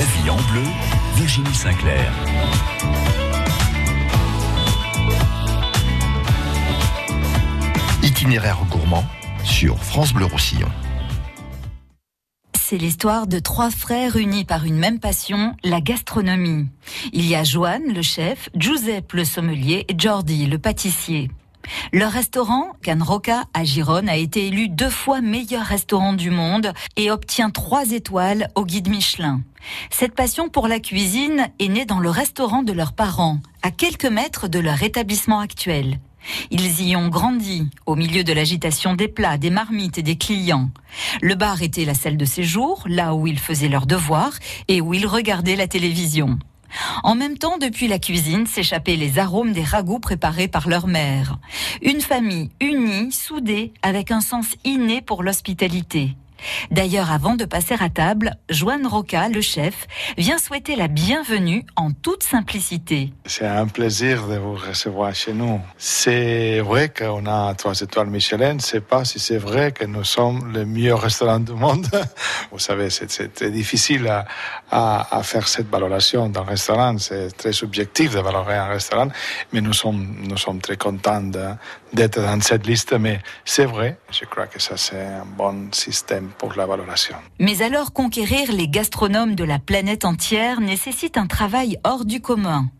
La vie en bleu, Virginie Sinclair. Itinéraire gourmand sur France Bleu Roussillon. C'est l'histoire de trois frères unis par une même passion, la gastronomie. Il y a Joanne, le chef, Giuseppe, le sommelier, et Jordi, le pâtissier. Leur restaurant, Can Roca à Gironne, a été élu deux fois meilleur restaurant du monde et obtient trois étoiles au guide Michelin. Cette passion pour la cuisine est née dans le restaurant de leurs parents, à quelques mètres de leur établissement actuel. Ils y ont grandi, au milieu de l'agitation des plats, des marmites et des clients. Le bar était la salle de séjour, là où ils faisaient leurs devoirs et où ils regardaient la télévision. En même temps, depuis la cuisine, s'échappaient les arômes des ragoûts préparés par leur mère. Une famille unie, soudée, avec un sens inné pour l'hospitalité. D'ailleurs, avant de passer à table, Joanne Roca, le chef, vient souhaiter la bienvenue en toute simplicité. C'est un plaisir de vous recevoir chez nous. C'est vrai qu'on a trois étoiles Michelin. C'est pas si c'est vrai que nous sommes le meilleur restaurant du monde. Vous savez, c'est très difficile à, faire cette valoration dans un restaurant. C'est très subjectif de valorer un restaurant, mais nous sommes, nous sommes très contents d'être dans cette liste. Mais c'est vrai, je crois que ça c'est un bon système pour la. Mais alors conquérir les gastronomes de la planète entière nécessite un travail hors du commun.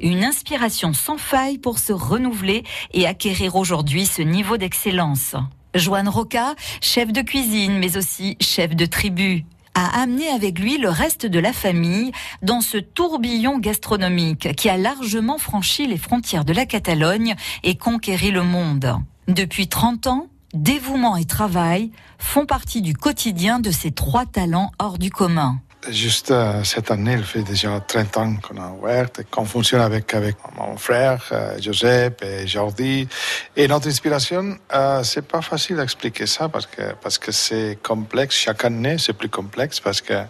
Une inspiration sans faille pour se renouveler et acquérir aujourd'hui ce niveau d'excellence. Joanne Roca, chef de cuisine mais aussi chef de tribu, a amené avec lui le reste de la famille dans ce tourbillon gastronomique qui a largement franchi les frontières de la Catalogne et conquéri le monde. Depuis 30 ans, dévouement et travail font partie du quotidien de ces trois talents hors du commun. Juste euh, cette année, il fait déjà 30 ans qu'on a ouvert et qu'on fonctionne avec, avec mon frère, euh, Joseph et Jordi. Et notre inspiration, euh, c'est pas facile d'expliquer ça parce que, parce que c'est complexe. Chaque année, c'est plus complexe parce que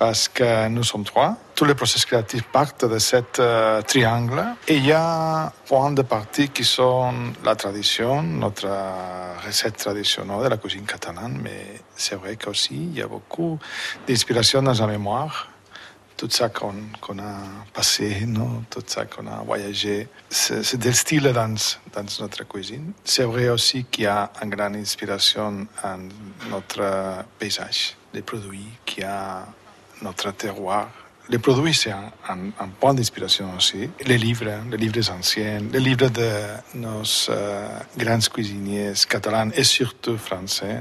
parce que nous sommes trois. Tous les processus créatifs partent de cet euh, triangle. Et il y a point de partie qui sont la tradition, notre recette traditionnelle de la cuisine catalane, mais c'est vrai qu'aussi il y a beaucoup d'inspiration dans la mémoire. Tout ça qu'on qu a passé, non? tout ça qu'on a voyagé, c'est des styles dans, notre cuisine. C'est vrai aussi qu'il y a une grande inspiration en notre paysage, les produits qu'il y a notre terroir. Les produits, c'est un, point d'inspiration aussi. Les livres, les livres anciens, les livres de nos euh, grands cuisiniers catalans et surtout français.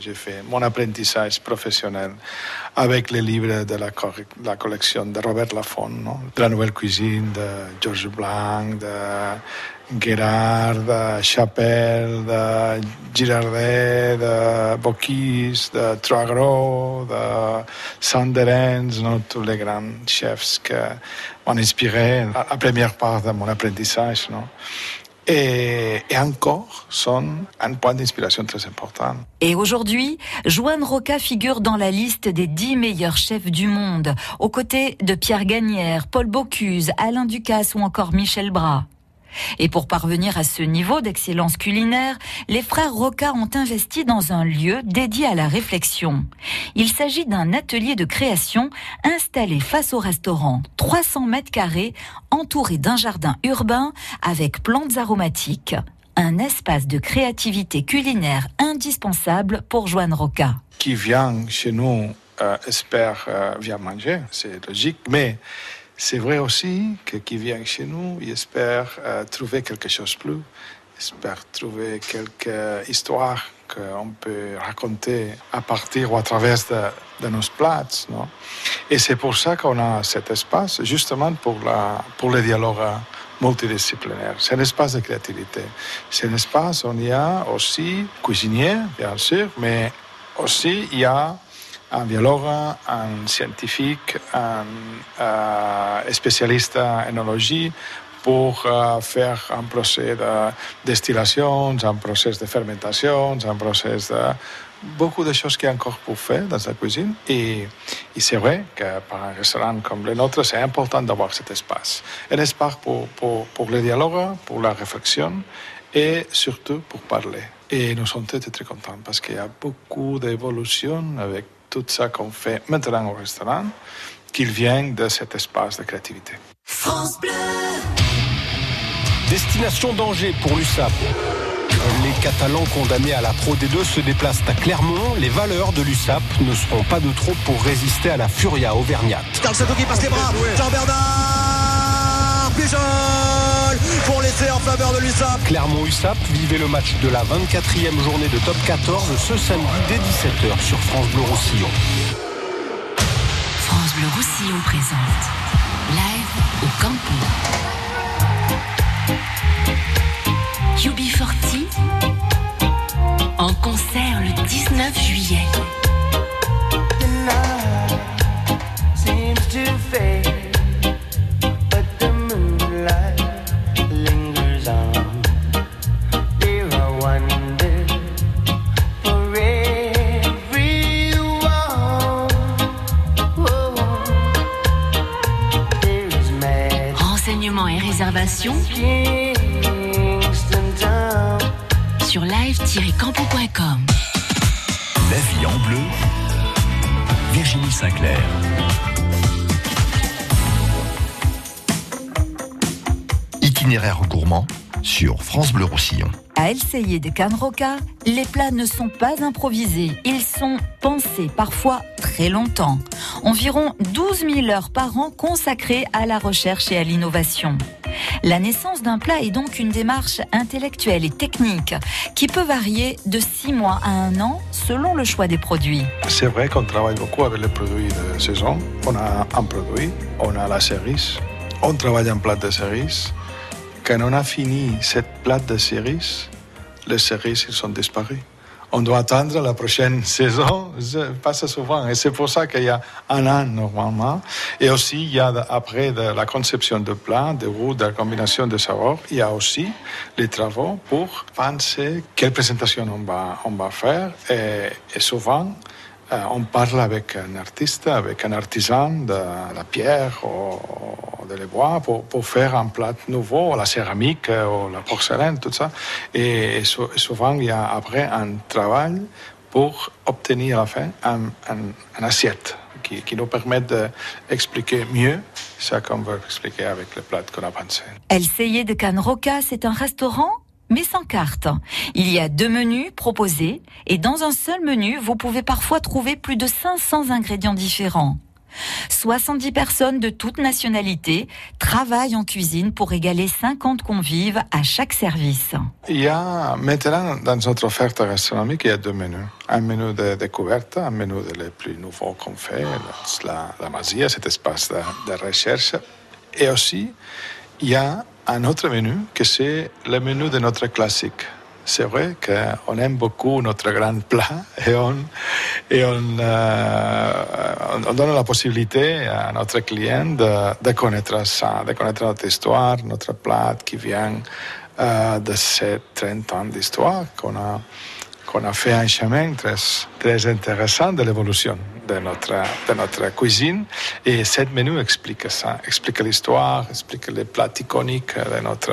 J'ai fait mon apprentissage professionnel avec les livres de la, la collection de Robert Laffont, non? de la nouvelle cuisine de Georges Blanc, de Gerard, de Chapelle, de Girardet, de Bocquis, de Troagro, de Sanderens, tous les grands chefs qui m'ont inspiré la, première part de mon apprentissage. No? Et, encore sont un point d'inspiration très important. Et aujourd'hui, Joanne Roca figure dans la liste des dix meilleurs chefs du monde, aux côtés de Pierre Gagnère, Paul Bocuse, Alain Ducasse ou encore Michel Bras. Et pour parvenir à ce niveau d'excellence culinaire, les frères Roca ont investi dans un lieu dédié à la réflexion. Il s'agit d'un atelier de création installé face au restaurant, 300 mètres carrés, entouré d'un jardin urbain avec plantes aromatiques. Un espace de créativité culinaire indispensable pour Joanne Roca. Qui vient chez nous euh, espère euh, manger, c'est logique, mais c'est vrai aussi que qui vient chez nous, il espère euh, trouver quelque chose de plus, espère trouver quelques histoires qu'on peut raconter à partir ou à travers de, nos plats. Non? Et c'est pour ça qu'on a cet espace, justement pour, la, pour le dialogue multidisciplinaire. C'est un espace de créativité. C'est un espace où il y a aussi cuisinier, bien sûr, mais aussi il y a un biologue, un scientifique, un spécialiste en énologie pour faire un procès de distillation, un procès de fermentation, un procès de beaucoup de choses qui est encore pour faire dans la cuisine. Et, et c'est vrai que pour un restaurant comme le nôtre, c'est important d'avoir cet espace. Un espace pour, pour, pour le dialogue, pour la réflexion et surtout pour parler. Et nous sommes très, très contents parce qu'il y a beaucoup d'évolution avec tout ça qu'on fait maintenant au restaurant, qu'il vient de cet espace de créativité. France Bleu. Destination danger pour l'USAP. Les Catalans condamnés à la Pro D2 se déplacent à Clermont. Les valeurs de l'USAP ne seront pas de trop pour résister à la Furia auvergnate. Carl qui passe les bras. Jean-Bernard Pour laisser en faveur de l'USAP. Clermont-USAP vivait le match de la 24e journée de top 14 ce samedi dès 17h sur France Bleu Roussillon. France Bleu Roussillon présente Live au Campo. El de Canroca, les plats ne sont pas improvisés, ils sont pensés parfois très longtemps. Environ 12 000 heures par an consacrées à la recherche et à l'innovation. La naissance d'un plat est donc une démarche intellectuelle et technique qui peut varier de 6 mois à un an selon le choix des produits. C'est vrai qu'on travaille beaucoup avec les produits de saison. On a un produit, on a la cerise, on travaille un plat de cerise. Quand on a fini cette plat de cerise, les cerises ils sont disparus. On doit attendre la prochaine saison, ça passe souvent. Et c'est pour ça qu'il y a un an normalement. Et aussi, il y a après la conception de plat, de goût, de la combinaison de saveurs, il y a aussi les travaux pour penser quelle présentation on va, faire. Et, souvent, on parle avec un artiste, avec un artisan de la pierre ou de les bois pour, faire un plat nouveau, la céramique ou la porcelaine, tout ça. Et, et sou- souvent, il y a après un travail pour obtenir à la fin un, un- assiette qui, nous permet d'expliquer mieux ce qu'on veut expliquer avec le plat qu'on a pensé. El de Can Roca, c'est un restaurant mais sans carte. Il y a deux menus proposés et dans un seul menu, vous pouvez parfois trouver plus de 500 ingrédients différents. 70 personnes de toutes nationalités travaillent en cuisine pour régaler 50 convives à chaque service. Il y a maintenant dans notre offerte gastronomique, il y a deux menus. Un menu de découverte, un menu de les plus nouveaux qu'on fait, la, la Masia, cet espace de, de recherche. Et aussi, il y a un autre menu que c'est le menu de notre classique. C'est vrai qu'on aime beaucoup notre grand plat et on, et on, euh, on donne la possibilité à notre client de, de connaître ça, de connaître notre histoire, notre plat qui vient euh, de ces 30 ans d'histoire qu'on a, qu'on a fait un chemin très, très intéressant de l'évolution de notre, de notre cuisine. Et ce menu explique ça, explique l'histoire, explique les plats iconiques de notre,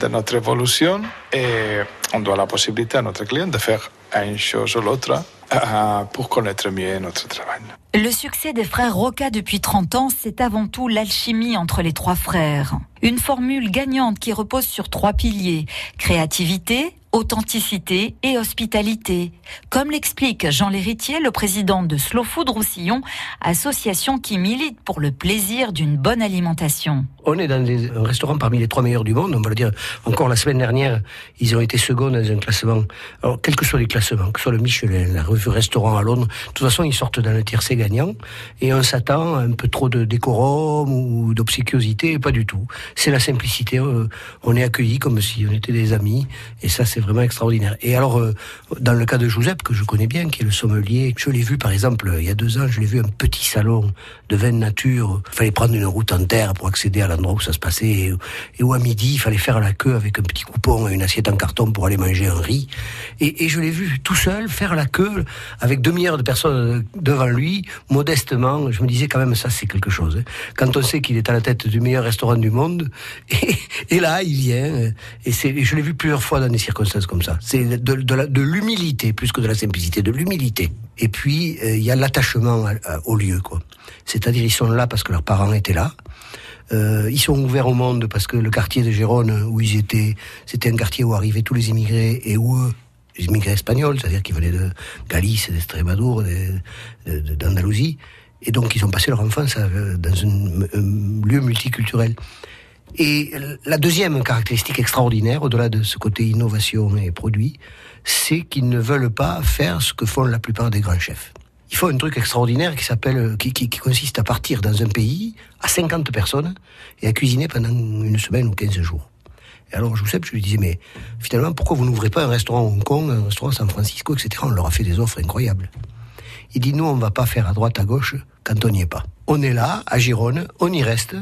de notre évolution. Et on doit la possibilité à notre client de faire une chose ou l'autre euh, pour connaître mieux notre travail. Le succès des frères Roca depuis 30 ans, c'est avant tout l'alchimie entre les trois frères. Une formule gagnante qui repose sur trois piliers. Créativité, authenticité et hospitalité. Comme l'explique Jean Léritier, le président de Slow Food Roussillon, association qui milite pour le plaisir d'une bonne alimentation. On est dans des, un restaurant parmi les trois meilleurs du monde, on va le dire. Encore la semaine dernière, ils ont été seconds dans un classement. Alors, quels que soient les classements, que ce soit le Michelin, la revue Restaurant à Londres, de toute façon, ils sortent dans le tiercé gagnant. Et on s'attend à un peu trop de décorum ou d'obséquiosité, pas du tout. C'est la simplicité. euh, On est accueillis comme si on était des amis. Et ça, c'est vraiment extraordinaire. Et alors, euh, dans le cas de Joseph, que je connais bien, qui est le sommelier, je l'ai vu, par exemple, il y a deux ans, je l'ai vu un petit salon de vin nature. Il fallait prendre une route en terre pour accéder à l'endroit où ça se passait. Et, et où à midi, il fallait faire la queue avec un petit coupon et une assiette en carton pour aller manger un riz. Et, je l'ai vu tout seul faire la queue avec demi-heure de personnes devant lui, modestement. Je me disais quand même, ça, c'est quelque chose. hein. Quand on sait qu'il est à la tête du meilleur restaurant du monde, Et, là, il vient. Et, c'est, je l'ai vu plusieurs fois dans des circonstances comme ça. C'est de, l'humilité plus que de la simplicité, de l'humilité. Et puis, euh, il y a l'attachement au lieu, quoi. C'est-à-dire, ils sont là parce que leurs parents étaient là. Euh, ils sont ouverts au monde parce que le quartier de Gérone où ils étaient, c'était un quartier où arrivaient tous les immigrés et où eux, les immigrés espagnols, c'est-à-dire qui venaient de Galice, d'Estrémadour, d'Andalousie, et donc ils ont passé leur enfance euh, dans un, lieu multiculturel. Et la deuxième caractéristique extraordinaire, au-delà de ce côté innovation et produit, c'est qu'ils ne veulent pas faire ce que font la plupart des grands chefs. Il faut un truc extraordinaire qui s'appelle, qui, consiste à partir dans un pays à 50 personnes et à cuisiner pendant une semaine ou 15 jours. Et alors, je je lui disais, mais finalement, pourquoi vous n'ouvrez pas un restaurant à Hong Kong, un restaurant à San Francisco, etc. On leur a fait des offres incroyables. Il dit, nous, on va pas faire à droite, à gauche quand on n'y est pas. On est là, à Gironne, on y reste.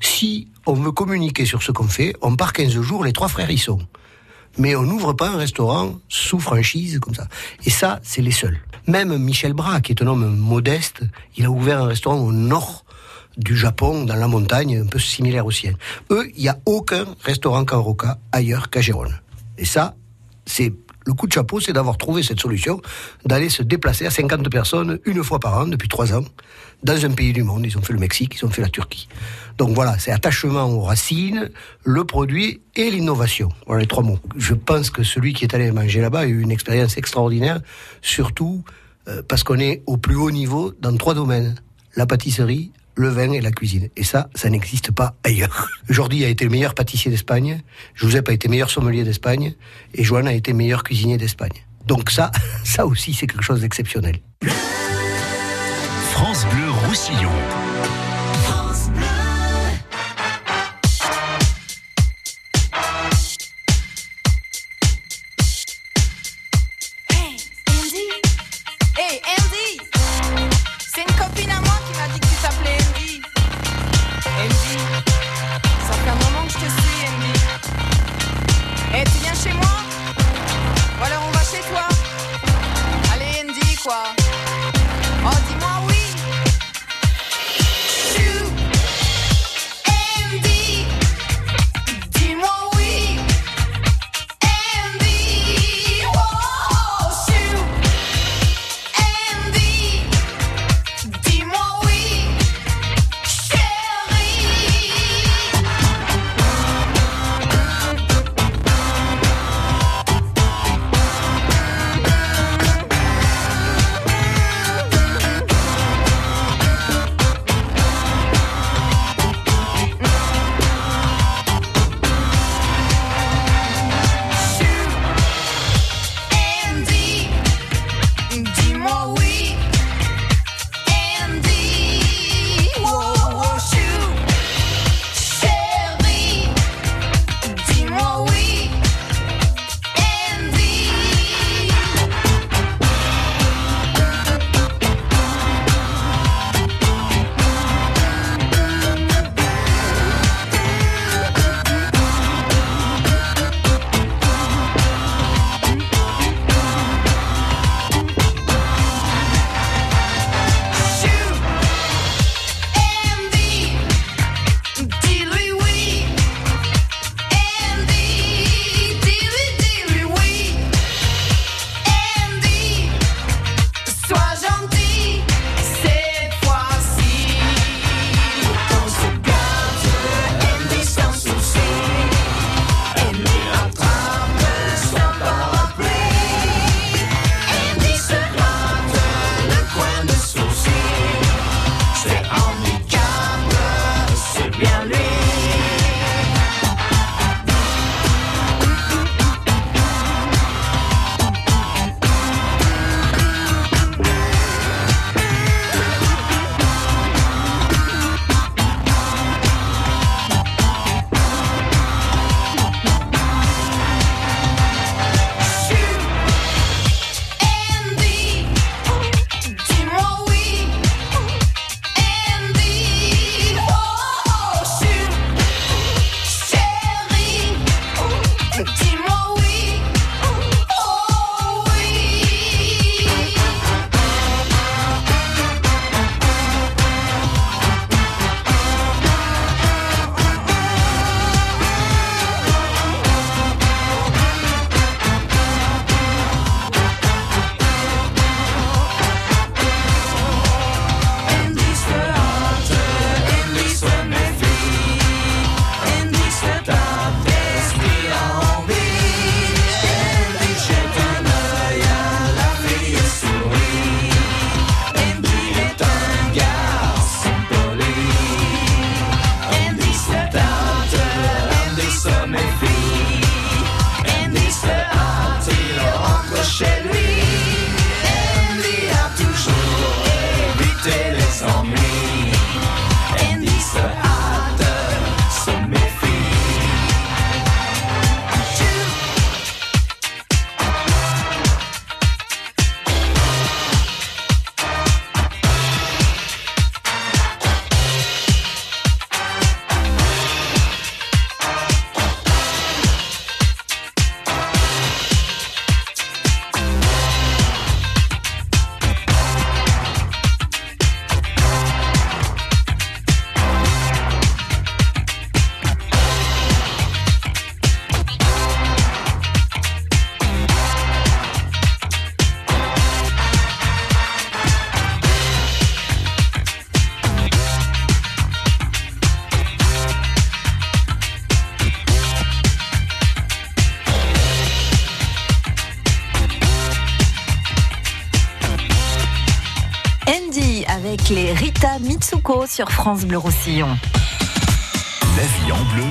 Si on veut communiquer sur ce qu'on fait, on part 15 jours, les trois frères y sont. Mais on n'ouvre pas un restaurant sous franchise comme ça. Et ça, c'est les seuls. Même Michel Bras, qui est un homme modeste, il a ouvert un restaurant au nord du Japon, dans la montagne, un peu similaire au sien. Eux, il n'y a aucun restaurant Kanroka ailleurs qu'à Gérone. Et ça, c'est le coup de chapeau, c'est d'avoir trouvé cette solution, d'aller se déplacer à 50 personnes une fois par an depuis trois ans dans un pays du monde. Ils ont fait le Mexique, ils ont fait la Turquie. Donc voilà, c'est attachement aux racines, le produit et l'innovation. Voilà les trois mots. Je pense que celui qui est allé manger là-bas a eu une expérience extraordinaire, surtout euh, parce qu'on est au plus haut niveau dans trois domaines. La pâtisserie, le vin et la cuisine. Et ça, ça n'existe pas ailleurs. Jordi a été le meilleur pâtissier d'Espagne, Joseph a été meilleur sommelier d'Espagne, et Joan a été meilleur cuisinier d'Espagne. Donc ça, ça aussi, c'est quelque chose d'exceptionnel. France Bleu Roussillon. Sur France Bleu Roussillon. La vie en bleu,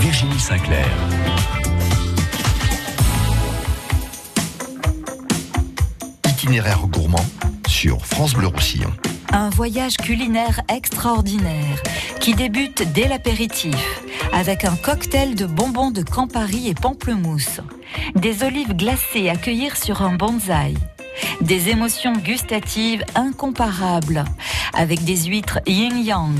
Virginie Sinclair. Itinéraire gourmand sur France Bleu Roussillon. Un voyage culinaire extraordinaire qui débute dès l'apéritif avec un cocktail de bonbons de Campari et pamplemousse, des olives glacées à cueillir sur un bonsaï, des émotions gustatives incomparables. Avec des huîtres yin-yang,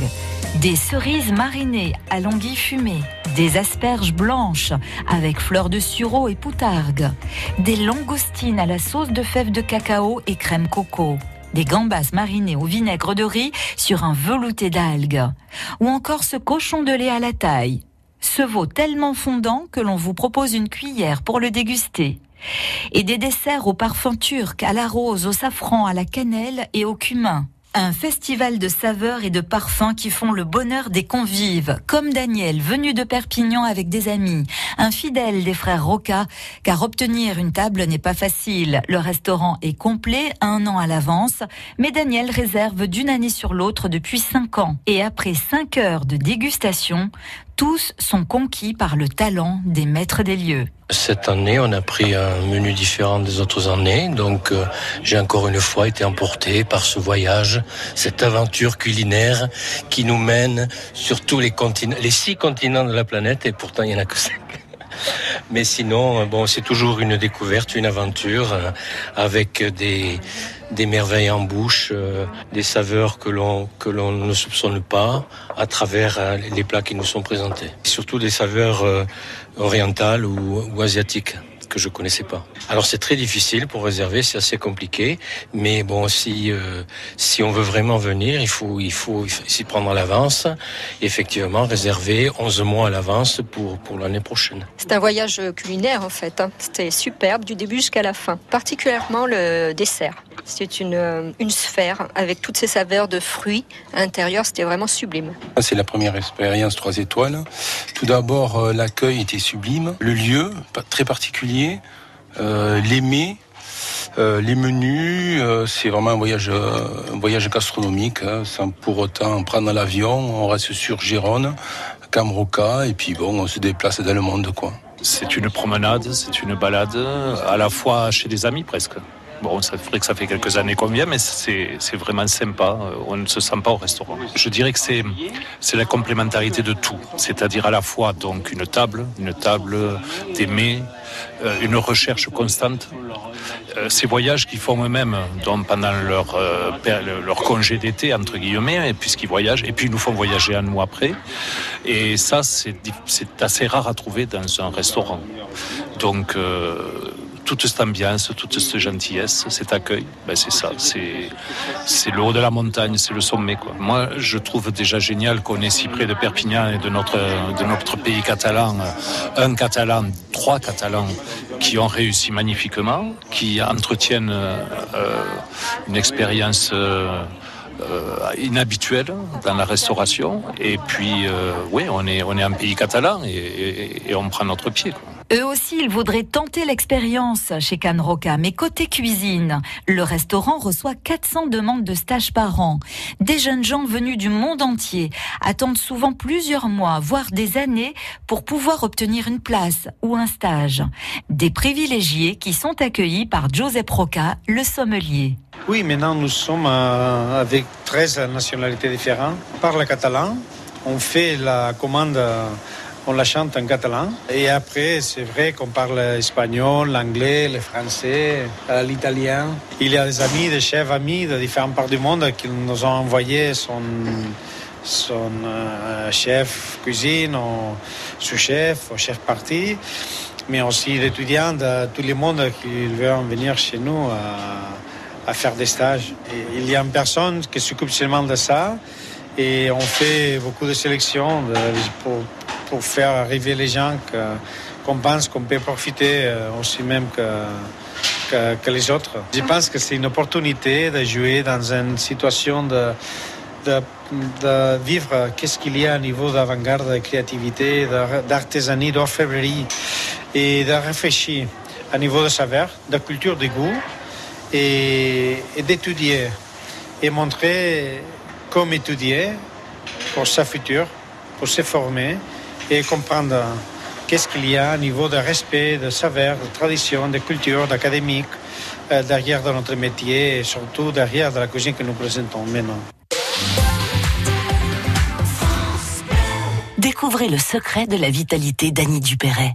des cerises marinées à l'anguille fumée, des asperges blanches avec fleurs de sureau et poutargue, des langoustines à la sauce de fèves de cacao et crème coco, des gambas marinées au vinaigre de riz sur un velouté d'algues, ou encore ce cochon de lait à la taille, ce veau tellement fondant que l'on vous propose une cuillère pour le déguster. Et des desserts au parfum turc, à la rose, au safran, à la cannelle et au cumin. Un festival de saveurs et de parfums qui font le bonheur des convives, comme Daniel, venu de Perpignan avec des amis, un fidèle des frères Roca, car obtenir une table n'est pas facile. Le restaurant est complet un an à l'avance, mais Daniel réserve d'une année sur l'autre depuis cinq ans. Et après cinq heures de dégustation, tous sont conquis par le talent des maîtres des lieux. Cette année, on a pris un menu différent des autres années, donc euh, j'ai encore une fois été emporté par ce voyage, cette aventure culinaire qui nous mène sur tous les continents, les six continents de la planète, et pourtant il y en a que cinq. Mais sinon, bon, c'est toujours une découverte, une aventure euh, avec des des merveilles en bouche, euh, des saveurs que l'on que l'on ne soupçonne pas à travers euh, les plats qui nous sont présentés. Surtout des saveurs euh, orientales ou, ou asiatiques que je connaissais pas. Alors c'est très difficile pour réserver, c'est assez compliqué, mais bon si euh, si on veut vraiment venir, il faut il faut s'y prendre à l'avance, effectivement réserver 11 mois à l'avance pour pour l'année prochaine. C'est un voyage culinaire en fait, hein. c'était superbe du début jusqu'à la fin, particulièrement le dessert. C'est une, une sphère avec toutes ces saveurs de fruits à l'intérieur, c'était vraiment sublime. C'est la première expérience 3 étoiles. Tout d'abord, euh, l'accueil était sublime, le lieu très particulier, euh, les mets, euh, les menus, euh, c'est vraiment un voyage, un voyage gastronomique, hein, sans pour autant prendre l'avion. On reste sur Gérone, Camroca, et puis bon, on se déplace dans le monde, quoi. C'est une promenade, c'est une balade, à la fois chez des amis presque. Bon, ça ferait que ça fait quelques années qu'on vient, mais c'est vraiment sympa. On ne se sent pas au restaurant. Je dirais que c'est c'est la complémentarité de tout, c'est-à-dire à la fois donc une table, une table, des mets, euh, une recherche constante. Euh, ces voyages qu'ils font eux-mêmes, pendant leur euh, congé d'été entre guillemets, puisqu'ils voyagent, et puis ils nous font voyager à nous après. Et ça, c'est c'est assez rare à trouver dans un restaurant. Donc euh, toute cette ambiance, toute cette gentillesse, cet accueil, ben c'est ça, c'est le haut de la montagne, c'est le sommet quoi. Moi, je trouve déjà génial qu'on est si près de Perpignan et de notre de notre pays catalan, un catalan, trois catalans qui ont réussi magnifiquement, qui entretiennent euh, une expérience euh, euh, inhabituelle dans la restauration. Et puis, euh, oui, on est, on est un pays catalan et, on prend notre pied. Eux aussi, ils voudraient tenter l'expérience chez Can Roca. Mais côté cuisine, le restaurant reçoit 400 demandes de stage par an. Des jeunes gens venus du monde entier attendent souvent plusieurs mois, voire des années, pour pouvoir obtenir une place ou un stage. Des privilégiés qui sont accueillis par Josep Roca, le sommelier. Oui, maintenant nous sommes euh, avec 13 nationalités différentes. On parle catalan, on fait la commande on la chante en catalan. Et après, c'est vrai qu'on parle espagnol, l'anglais, le français, l'italien. Il y a des amis, des chefs amis de différentes parts du monde qui nous ont envoyé son, euh, chef cuisine, ou sous-chef, ou chef parti, mais aussi d'étudiants de tout le monde qui veulent venir chez nous à, faire des stages. Il y a une personne qui s'occupe seulement de ça et on fait beaucoup de sélections pour, pour faire arriver les gens qu'on pense qu'on peut profiter aussi même que, les autres. Je pense que c'est une opportunité de jouer dans une situation de, vivre qu'est-ce qu'il y a au niveau d'avant-garde, de créativité, d'artisanat, d'orfèvrerie et de réfléchir à niveau de saveur, de culture, de goût et, et d'étudier et montrer comment étudier pour sa future, pour se former et comprendre qu'est-ce qu'il y a au niveau de respect, de savoir, de tradition, de culture, d'académique, euh, derrière de notre métier et surtout derrière de la cuisine que nous présentons maintenant. Découvrez le secret de la vitalité d'Annie Dupéret.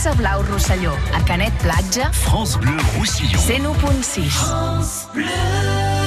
France Blau Rosselló, a Canet Platja. France Bleu Roussillon. 101.6. France Bleu.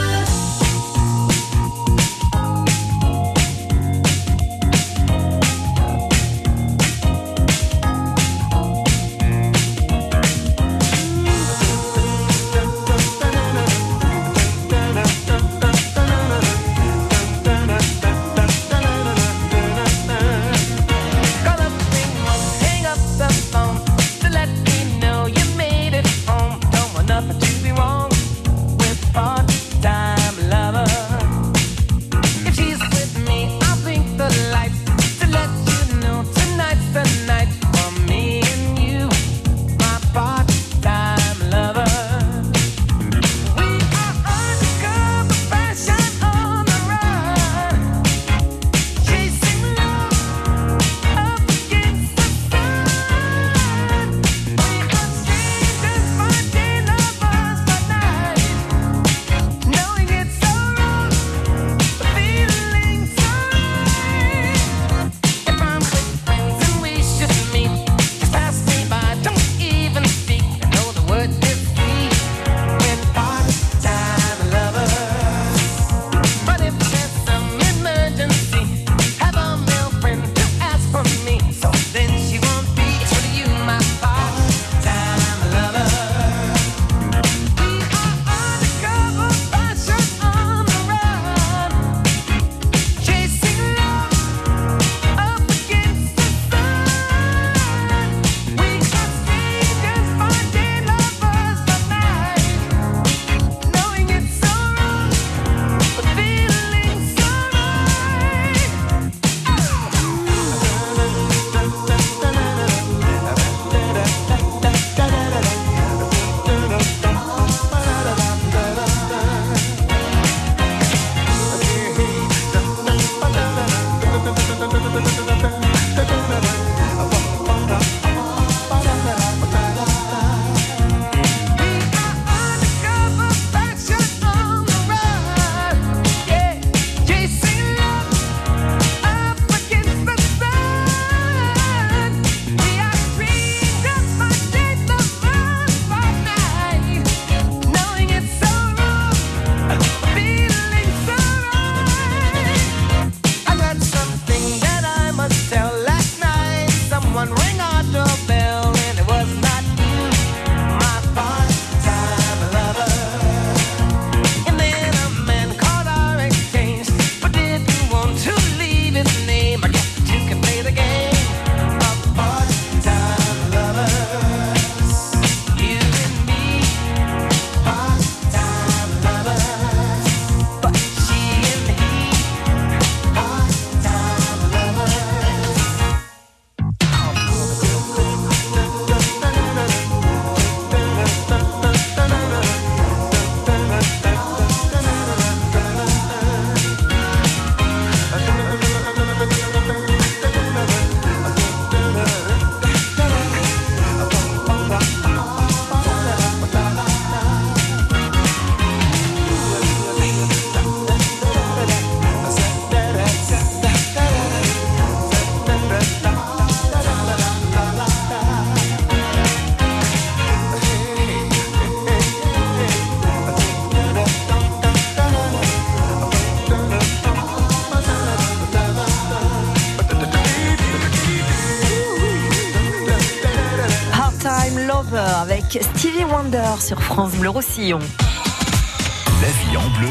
France Bleu Roussillon. La vie en bleu,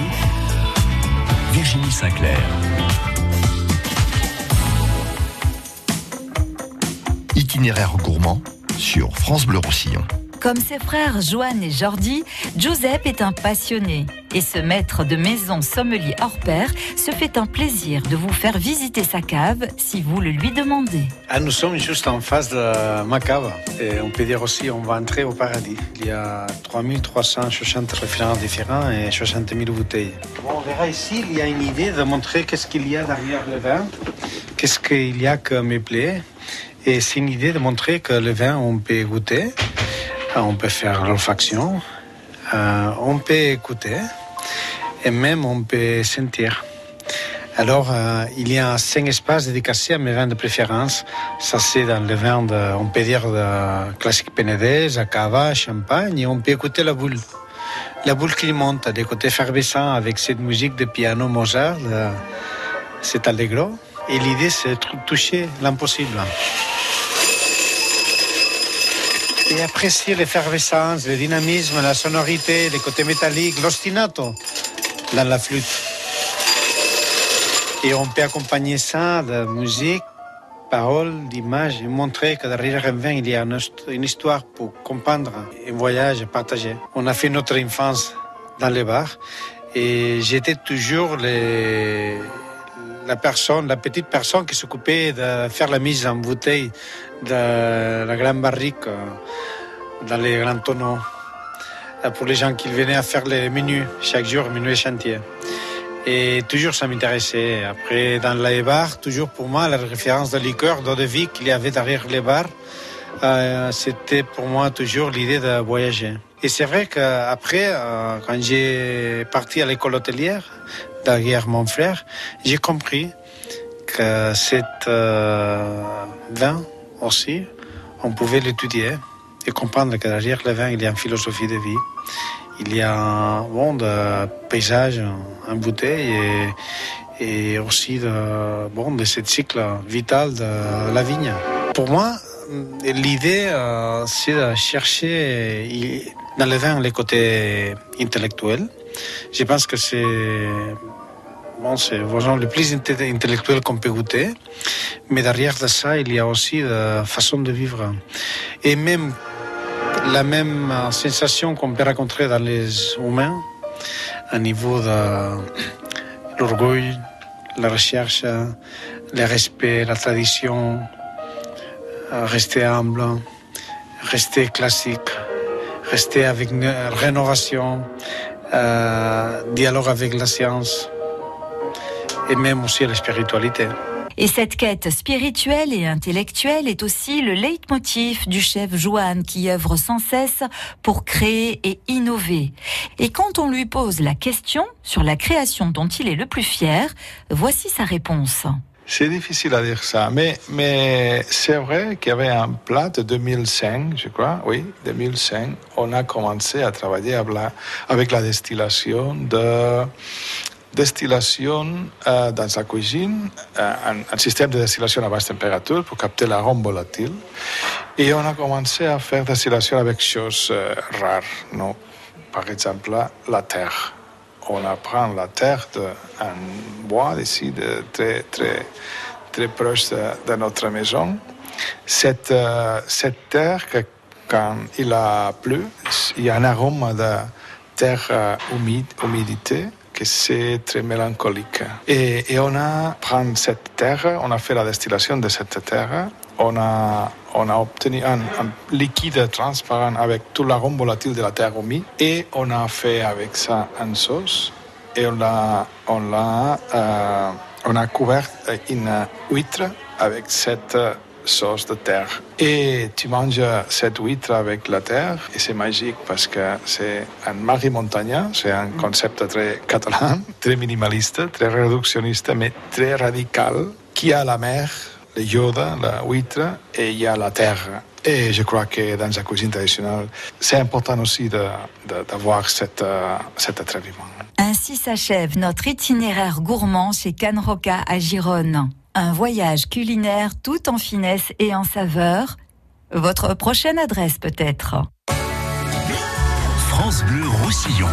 Virginie Sinclair. Itinéraire gourmand sur France Bleu Roussillon. Comme ses frères Joanne et Jordi, Giuseppe est un passionné. Et ce maître de maison sommelier hors pair se fait un plaisir de vous faire visiter sa cave si vous le lui demandez. Ah, nous sommes juste en face de ma cave. On peut dire aussi on va entrer au paradis. Il y a 3360 référents différents et 60 000 bouteilles. On verra ici, il y a une idée de montrer qu'est-ce qu'il y a derrière le vin, qu'est-ce qu'il y a que me plaît. Et c'est une idée de montrer que le vin, on peut goûter, on peut faire l'olfaction, euh, on peut écouter et même on peut sentir. Alors, euh, il y a cinq espaces dédicacés à mes vins de préférence. Ça, c'est dans le vin, de, on peut dire, de classique Penedès, Cava, Champagne, et on peut écouter la boule. La boule qui monte, des côtés effervescents, avec cette musique de piano Mozart, de, c'est allegro. Et l'idée, c'est de toucher l'impossible. Et apprécier l'effervescence, le dynamisme, la sonorité, les côtés métalliques, l'ostinato dans la flûte. Et on peut accompagner ça de musique, paroles, d'images et montrer que derrière un il y a une histoire pour comprendre un voyage partagé. On a fait notre enfance dans les bars et j'étais toujours la personne, la petite personne qui s'occupait de faire la mise en bouteille de la grande barrique dans les grands tonneaux pour les gens qui venaient à faire les menus chaque jour, menus et chantier. Et toujours ça m'intéressait. Après, dans les bars, toujours pour moi, la référence de liqueur, d'eau de vie qu'il y avait derrière les bars, euh, c'était pour moi toujours l'idée de voyager. Et c'est vrai qu'après, euh, quand j'ai parti à l'école hôtelière, derrière mon frère, j'ai compris que cette euh, vin aussi, on pouvait l'étudier et comprendre que derrière le vin, il y a une philosophie de vie. Il y a un bon de paysage en bouteille et, et aussi de, bon, de ce cycle vital de la vigne. Pour moi, l'idée, euh, c'est de chercher dans le vin les côtés intellectuels. Je pense que c'est bon, c'est vraiment le plus intellectuel qu'on peut goûter. Mais derrière de ça, il y a aussi la façon de vivre. Et même la même sensation qu'on peut rencontrer dans les humains, à niveau de l'orgueil, la recherche, le respect, la tradition, rester humble, rester classique, rester avec une rénovation, euh, dialogue avec la science et même aussi la spiritualité. Et cette quête spirituelle et intellectuelle est aussi le leitmotiv du chef Joanne qui œuvre sans cesse pour créer et innover. Et quand on lui pose la question sur la création dont il est le plus fier, voici sa réponse. C'est difficile à dire ça, mais, mais c'est vrai qu'il y avait un plat de 2005, je crois, oui, 2005. On a commencé à travailler avec la, avec la distillation de destillation euh, dans sa cuisine, un, un, système de destillation à basse température pour capter l'arôme volatile. Et on a commencé à faire destillation avec choses euh, rares, non par exemple la terre. On apprend la terre d'un bois ici, de, très, très, très proche de, notre maison. Cette, cette terre, quand il a plu, il y a un arôme de terre humide, humidité que c'est très mélancolique. Et, on a pris cette terre, on a fait la distillation de cette terre, on a, on a obtenu un, liquide transparent avec tout l'arôme volatile de la terre humide et on a fait avec ça une sauce et on a, on a, euh, on a couvert une huître avec cette sauce de terre. Et tu manges cette huître avec la terre et c'est magique parce que c'est un mari montagnard, c'est un concept très catalan, très minimaliste, très réductionniste, mais très radical, qui a la mer, le iode, la huître et il y a la terre. Et je crois que dans la cuisine traditionnelle, c'est important aussi d'avoir cet, cet attrèvement. Ainsi s'achève notre itinéraire gourmand chez Canroca à Gironne. Un voyage culinaire tout en finesse et en saveur. Votre prochaine adresse peut-être. France Bleu Roussillon.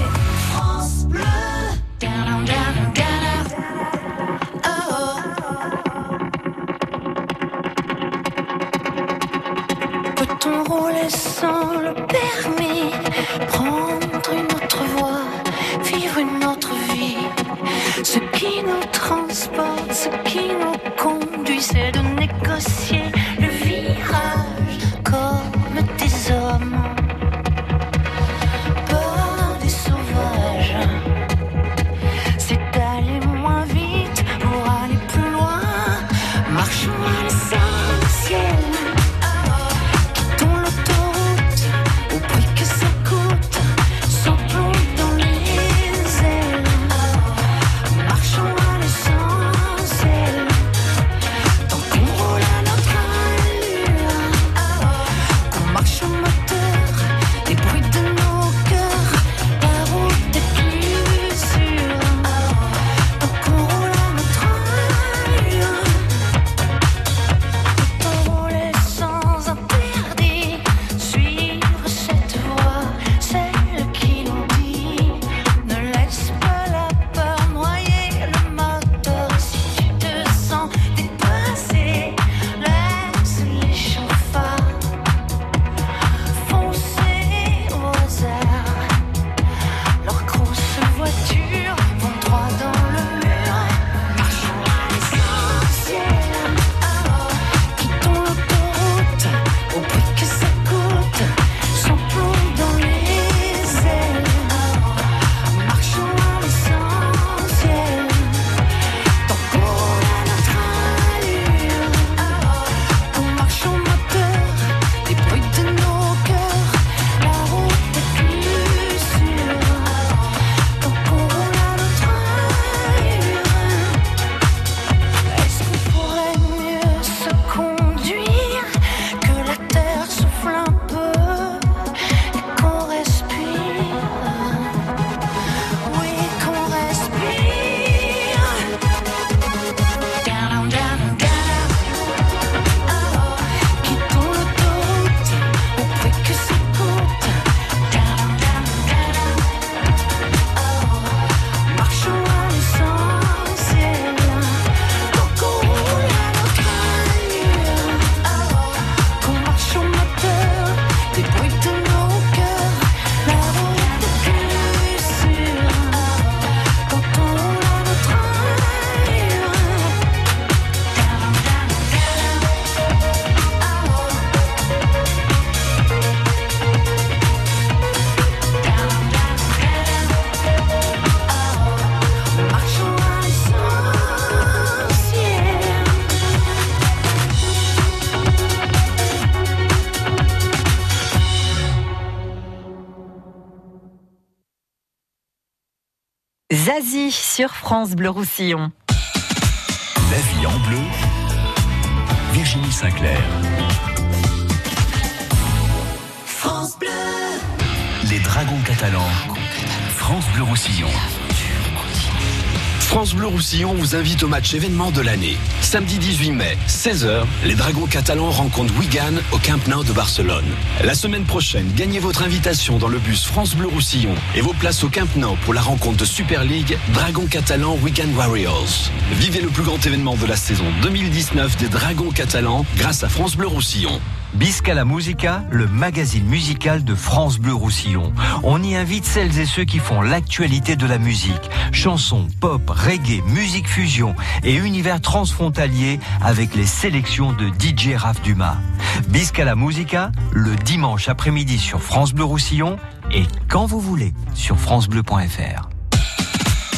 Zazie sur France Bleu Roussillon. La vie en bleu, Virginie Sinclair. France Bleu. Les Dragons catalans, France Bleu Roussillon. France Bleu Roussillon vous invite au match événement de l'année. Samedi 18 mai, 16h, les Dragons catalans rencontrent Wigan au Camp Nou de Barcelone. La semaine prochaine, gagnez votre invitation dans le bus France Bleu Roussillon et vos places au Camp Nou pour la rencontre de Super League Dragons catalans Wigan Warriors. Vivez le plus grand événement de la saison 2019 des Dragons catalans grâce à France Bleu Roussillon. Bisca la Musica, le magazine musical de France Bleu Roussillon. On y invite celles et ceux qui font l'actualité de la musique. Chansons, pop, reggae, musique fusion et univers transfrontalier avec les sélections de DJ Raph Dumas. Bisca la Musica, le dimanche après-midi sur France Bleu Roussillon et quand vous voulez sur francebleu.fr.